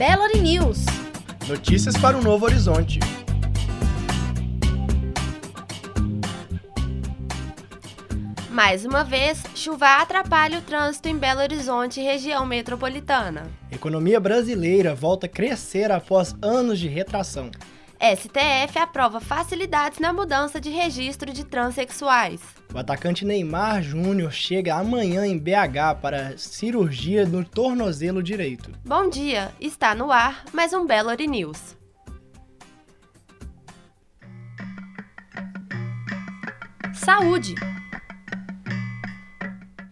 Belo News. Notícias para um novo horizonte. Mais uma vez, chuva atrapalha o trânsito em Belo Horizonte, região metropolitana. Economia brasileira volta a crescer após anos de retração. STF aprova facilidades na mudança de registro de transexuais. O atacante Neymar Júnior chega amanhã em BH para cirurgia no tornozelo direito. Bom dia, está no ar mais um Belo News. Saúde.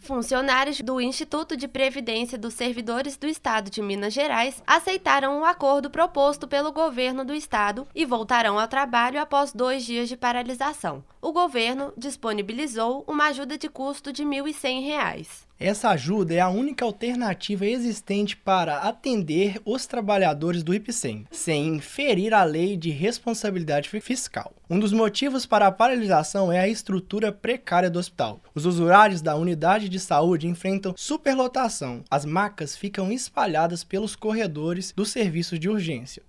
Funcionários do Instituto de Previdência dos Servidores do Estado de Minas Gerais aceitaram o acordo proposto pelo governo do estado e voltarão ao trabalho após dois dias de paralisação. O governo disponibilizou uma ajuda de custo de R$ 1.100. Essa ajuda é a única alternativa existente para atender os trabalhadores do IPSEM, sem ferir a lei de responsabilidade fiscal. Um dos motivos para a paralisação é a estrutura precária do hospital. Os usuários da unidade de saúde enfrentam superlotação. As macas ficam espalhadas pelos corredores dos serviços de urgência.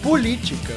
Política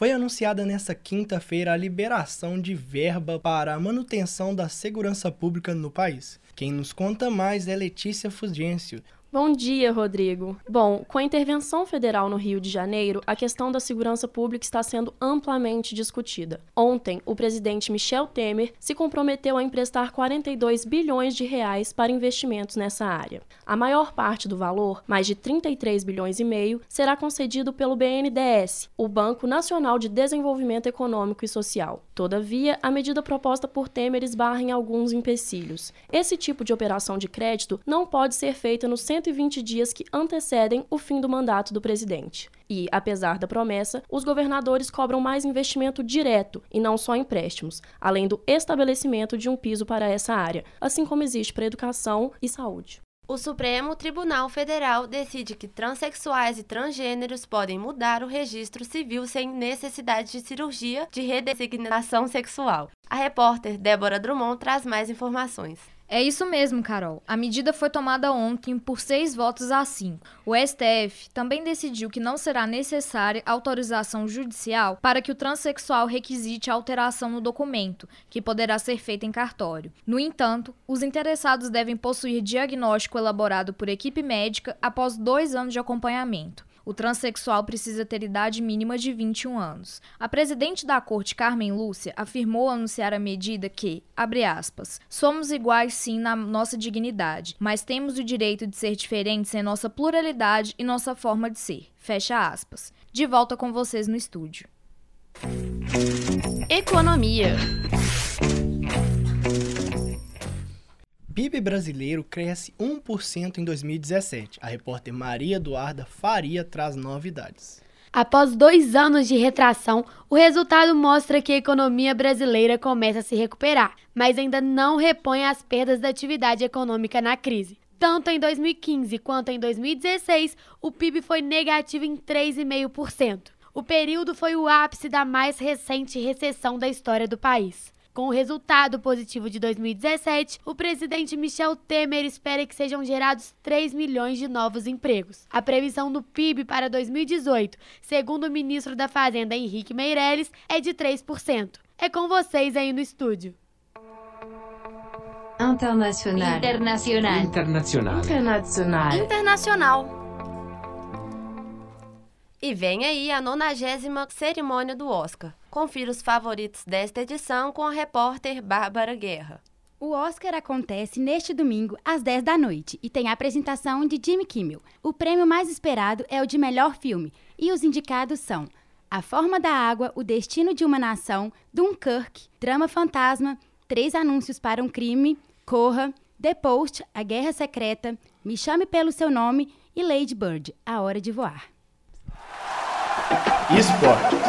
foi anunciada nesta quinta-feira a liberação de verba para a manutenção da segurança pública no país. Quem nos conta mais é Letícia Fugêncio, Bom dia, Rodrigo. Bom, com a intervenção federal no Rio de Janeiro, a questão da segurança pública está sendo amplamente discutida. Ontem, o presidente Michel Temer se comprometeu a emprestar 42 bilhões de reais para investimentos nessa área. A maior parte do valor, mais de 33 bilhões e meio, será concedido pelo BNDES, o Banco Nacional de Desenvolvimento Econômico e Social. Todavia, a medida proposta por Temer esbarra em alguns empecilhos. Esse tipo de operação de crédito não pode ser feita no centro 120 dias que antecedem o fim do mandato do presidente. E, apesar da promessa, os governadores cobram mais investimento direto e não só empréstimos, além do estabelecimento de um piso para essa área, assim como existe para educação e saúde. O Supremo Tribunal Federal decide que transexuais e transgêneros podem mudar o registro civil sem necessidade de cirurgia de redesignação sexual. A repórter Débora Drummond traz mais informações. É isso mesmo, Carol. A medida foi tomada ontem por seis votos a cinco. O STF também decidiu que não será necessária autorização judicial para que o transexual requisite a alteração no documento, que poderá ser feita em cartório. No entanto, os interessados devem possuir diagnóstico elaborado por equipe médica após dois anos de acompanhamento. O transexual precisa ter idade mínima de 21 anos. A presidente da corte, Carmen Lúcia, afirmou ao anunciar a medida que, abre aspas, somos iguais sim na nossa dignidade, mas temos o direito de ser diferentes em nossa pluralidade e nossa forma de ser. Fecha aspas. De volta com vocês no estúdio. Economia. PIB brasileiro cresce 1% em 2017. A repórter Maria Eduarda Faria traz novidades. Após dois anos de retração, o resultado mostra que a economia brasileira começa a se recuperar, mas ainda não repõe as perdas da atividade econômica na crise. Tanto em 2015 quanto em 2016, o PIB foi negativo em 3,5%. O período foi o ápice da mais recente recessão da história do país. Com o resultado positivo de 2017, o presidente Michel Temer espera que sejam gerados 3 milhões de novos empregos. A previsão do PIB para 2018, segundo o ministro da Fazenda Henrique Meirelles, é de 3%. É com vocês aí no estúdio. Internacional. Internacional. Internacional. Internacional. Internacional. E vem aí a nonagésima cerimônia do Oscar. Confira os favoritos desta edição com a repórter Bárbara Guerra. O Oscar acontece neste domingo, às 10 da noite, e tem a apresentação de Jimmy Kimmel. O prêmio mais esperado é o de melhor filme, e os indicados são A Forma da Água, O Destino de uma Nação, Dunkirk, Drama Fantasma, Três Anúncios para um Crime, Corra, The Post, A Guerra Secreta, Me Chame Pelo Seu Nome e Lady Bird, A Hora de Voar. Esportes.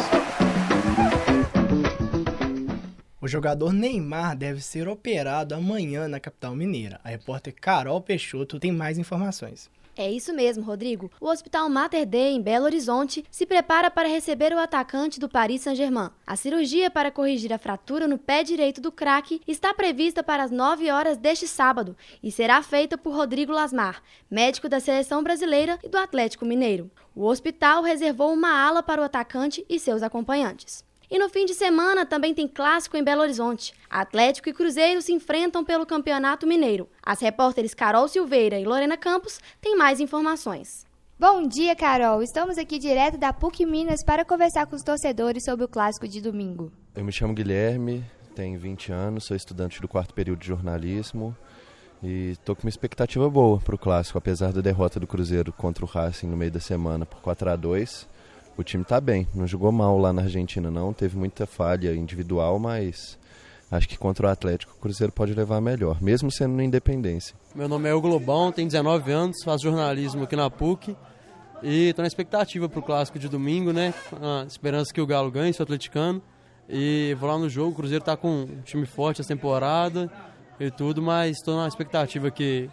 O jogador Neymar deve ser operado amanhã na capital mineira. A repórter Carol Peixoto tem mais informações. É isso mesmo, Rodrigo. O Hospital Mater Dei, em Belo Horizonte, se prepara para receber o atacante do Paris Saint-Germain. A cirurgia para corrigir a fratura no pé direito do craque está prevista para as 9 horas deste sábado e será feita por Rodrigo Lasmar, médico da seleção brasileira e do Atlético Mineiro. O hospital reservou uma ala para o atacante e seus acompanhantes. E no fim de semana também tem clássico em Belo Horizonte. Atlético e Cruzeiro se enfrentam pelo Campeonato Mineiro. As repórteres Carol Silveira e Lorena Campos têm mais informações. Bom dia, Carol. Estamos aqui direto da PUC Minas para conversar com os torcedores sobre o clássico de domingo. Eu me chamo Guilherme, tenho 20 anos, sou estudante do quarto período de jornalismo e estou com uma expectativa boa para o clássico, apesar da derrota do Cruzeiro contra o Racing no meio da semana por 4 a 2 o time está bem, não jogou mal lá na Argentina não, teve muita falha individual, mas acho que contra o Atlético o Cruzeiro pode levar melhor, mesmo sendo na Independência. Meu nome é Hugo Lobão, tenho 19 anos, faço jornalismo aqui na PUC e estou na expectativa para o clássico de domingo, né? A esperança que o Galo ganhe, sou atleticano. E vou lá no jogo, o Cruzeiro está com um time forte essa temporada e tudo, mas estou na expectativa que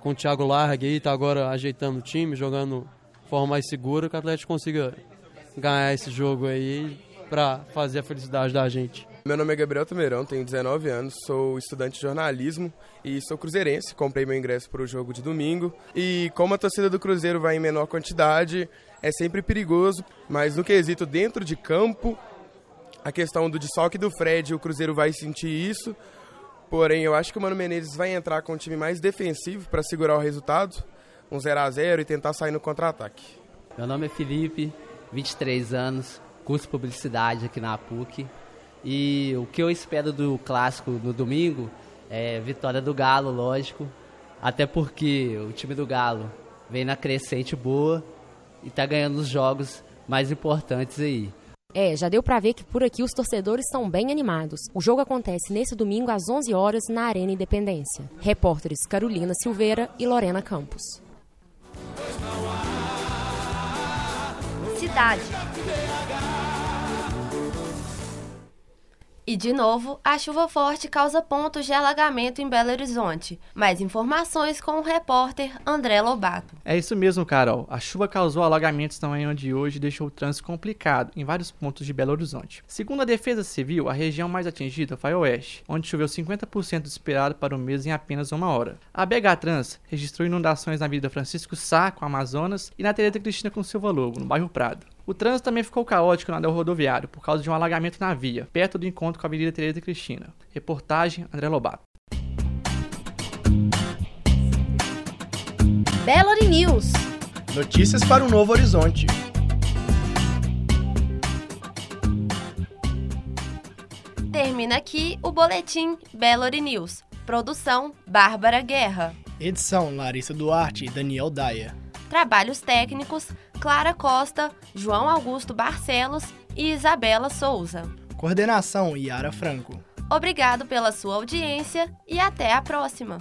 com o Thiago Largue aí, está agora ajeitando o time, jogando de forma mais segura, que o Atlético consiga ganhar esse jogo aí para fazer a felicidade da gente. Meu nome é Gabriel Tameirão, tenho 19 anos, sou estudante de jornalismo e sou cruzeirense. Comprei meu ingresso para o jogo de domingo. E como a torcida do Cruzeiro vai em menor quantidade, é sempre perigoso, mas no quesito dentro de campo, a questão do desfalque do Fred, o Cruzeiro vai sentir isso. Porém, eu acho que o Mano Menezes vai entrar com um time mais defensivo para segurar o resultado, um 0 a 0 e tentar sair no contra-ataque. Meu nome é Felipe, 23 anos, curso publicidade aqui na PUC. E o que eu espero do clássico no domingo é vitória do Galo, lógico. Até porque o time do Galo vem na crescente boa e tá ganhando os jogos mais importantes aí. É, já deu para ver que por aqui os torcedores estão bem animados. O jogo acontece nesse domingo às 11 horas na Arena Independência. Repórteres Carolina Silveira e Lorena Campos. Cidade. E de novo, a chuva forte causa pontos de alagamento em Belo Horizonte. Mais informações com o repórter André Lobato. É isso mesmo, Carol. A chuva causou alagamentos na manhã de hoje e deixou o trânsito complicado em vários pontos de Belo Horizonte. Segundo a Defesa Civil, a região mais atingida foi a oeste, onde choveu 50% do esperado para o mês em apenas uma hora. A BH Trans registrou inundações na Avenida Francisco Sá, com Amazonas, e na Tereza Cristina com Silva Lobo, no bairro Prado. O trânsito também ficou caótico na anel rodoviário por causa de um alagamento na via, perto do encontro com a Avenida Tereza Cristina. Reportagem André Lobato. Belo News. Notícias para o Novo Horizonte. Termina aqui o boletim Belo News. Produção Bárbara Guerra. Edição Larissa Duarte e Daniel Daia. Trabalhos técnicos Clara Costa, João Augusto Barcelos e Isabela Souza. Coordenação Yara Franco. Obrigado pela sua audiência e até a próxima.